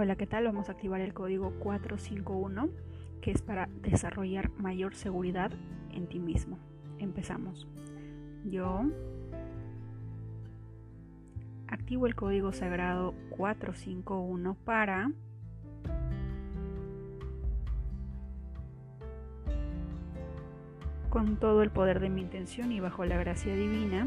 Hola, ¿qué tal? Vamos a activar el código 451 que es para desarrollar mayor seguridad en ti mismo. Empezamos. Yo activo el código sagrado 451 para con todo el poder de mi intención y bajo la gracia divina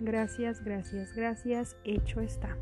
Gracias, gracias, gracias. Hecho está.